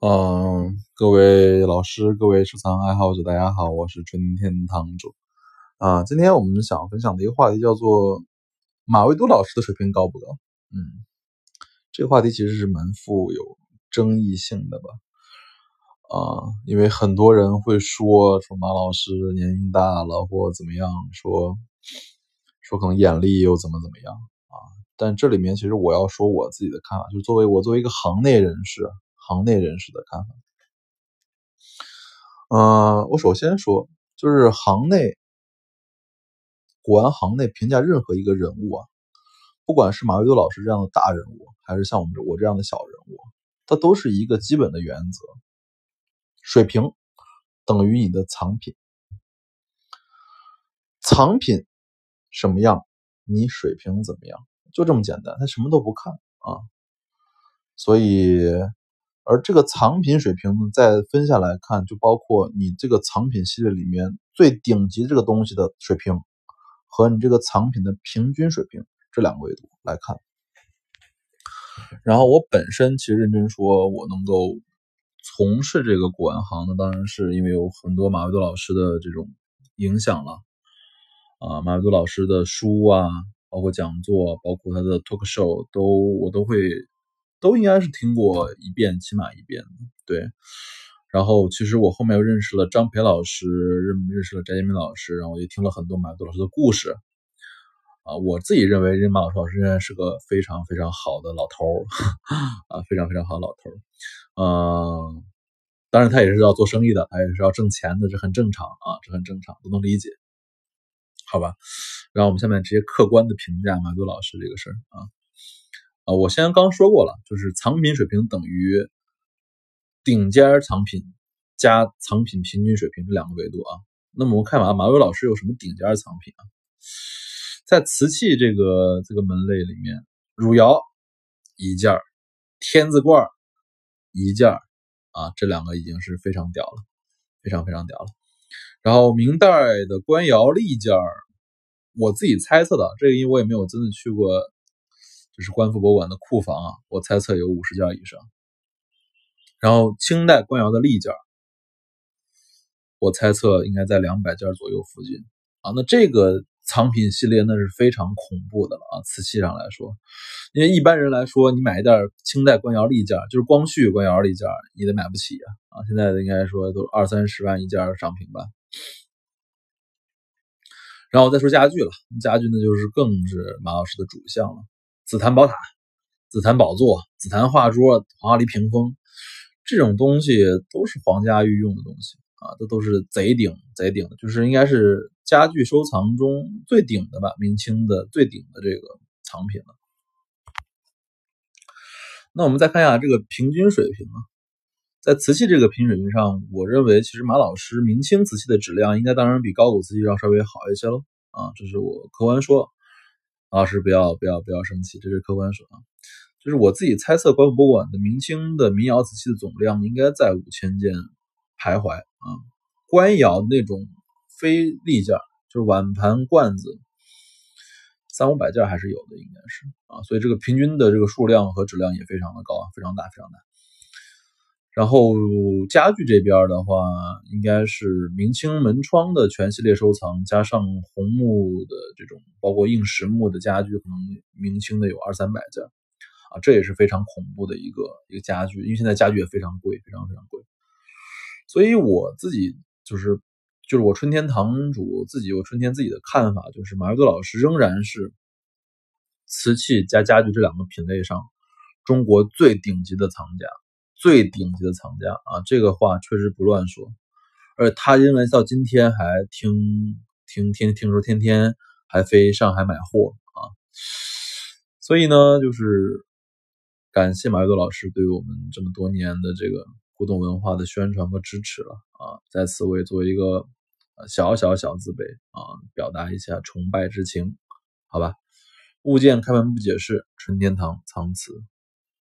嗯，各位老师，各位收藏爱好者，大家好，我是春天堂主啊。今天我们想分享的一个话题叫做马未都老师的水平高不高？嗯，这个话题其实是蛮富有争议性的吧？啊，因为很多人会说说马老师年龄大了或怎么样，说说可能眼力又怎么怎么样啊。但这里面其实我要说我自己的看法，就作为我作为一个行内人士。行内人士的看法，嗯，我首先说，就是行内，古玩行内评价任何一个人物啊，不管是马未都老师这样的大人物，还是像我们我这样的小人物，它都是一个基本的原则：水平等于你的藏品，藏品什么样，你水平怎么样，就这么简单，他什么都不看啊，所以。而这个藏品水平呢，再分下来看，就包括你这个藏品系列里面最顶级这个东西的水平，和你这个藏品的平均水平这两个维度来看。然后我本身其实认真说，我能够从事这个古玩行呢，当然是因为有很多马未都老师的这种影响了。啊，马未都老师的书啊，包括讲座，包括他的 talk show，都我都会。都应该是听过一遍，起码一遍对。然后其实我后面又认识了张培老师，认认识了翟建明老师，然后也听了很多马杜老师的故事。啊，我自己认为任马老师老师仍然是个非常非常好的老头儿，啊，非常非常好的老头儿。嗯，当然他也是要做生意的，他也是要挣钱的，这很正常啊，这很正常，都能理解。好吧，然后我们下面直接客观的评价马杜老师这个事儿啊。啊，我先刚说过了，就是藏品水平等于顶尖藏品加藏品平均水平这两个维度啊。那么我们看马马伟老师有什么顶尖藏品啊？在瓷器这个这个门类里面，汝窑一件天字罐一件啊，这两个已经是非常屌了，非常非常屌了。然后明代的官窑立件我自己猜测的，这个因为我也没有真的去过。就是官府博物馆的库房啊，我猜测有五十件以上。然后清代官窑的立件，我猜测应该在两百件左右附近啊。那这个藏品系列那是非常恐怖的了啊，瓷器上来说，因为一般人来说，你买一件清代官窑立件，就是光绪官窑立件，你得买不起啊啊！现在应该说都二三十万一件商品吧。然后再说家具了，家具那就是更是马老师的主项了。紫檀宝塔、紫檀宝座、紫檀画桌、黄花梨屏风，这种东西都是皇家御用的东西啊，这都是贼顶贼顶的，就是应该是家具收藏中最顶的吧，明清的最顶的这个藏品了。那我们再看一下这个平均水平啊，在瓷器这个平均水平上，我认为其实马老师明清瓷器的质量应该当然比高古瓷器要稍微好一些喽啊，这是我客观说。老师不要不要不要生气，这是客观说啊，就是我自己猜测，官博物馆的明清的民窑瓷器的总量应该在五千件徘徊啊。官窑那种非立件，就是碗盘罐子，三五百件还是有的，应该是啊。所以这个平均的这个数量和质量也非常的高啊，非常大，非常大。然后家具这边的话，应该是明清门窗的全系列收藏，加上红木的这种，包括硬实木的家具，可能明清的有二三百件啊，这也是非常恐怖的一个一个家具，因为现在家具也非常贵，非常非常贵。所以我自己就是就是我春天堂主自己，我春天自己的看法就是，马未都老师仍然是瓷器加家具这两个品类上中国最顶级的藏家。最顶级的藏家啊，这个话确实不乱说，而他因为到今天还听听听听说天天还飞上海买货啊，所以呢，就是感谢马未都老师对于我们这么多年的这个古董文化的宣传和支持了啊，在此我也作为一个小小小字辈啊，表达一下崇拜之情，好吧？物件开门不解释，纯天堂藏词。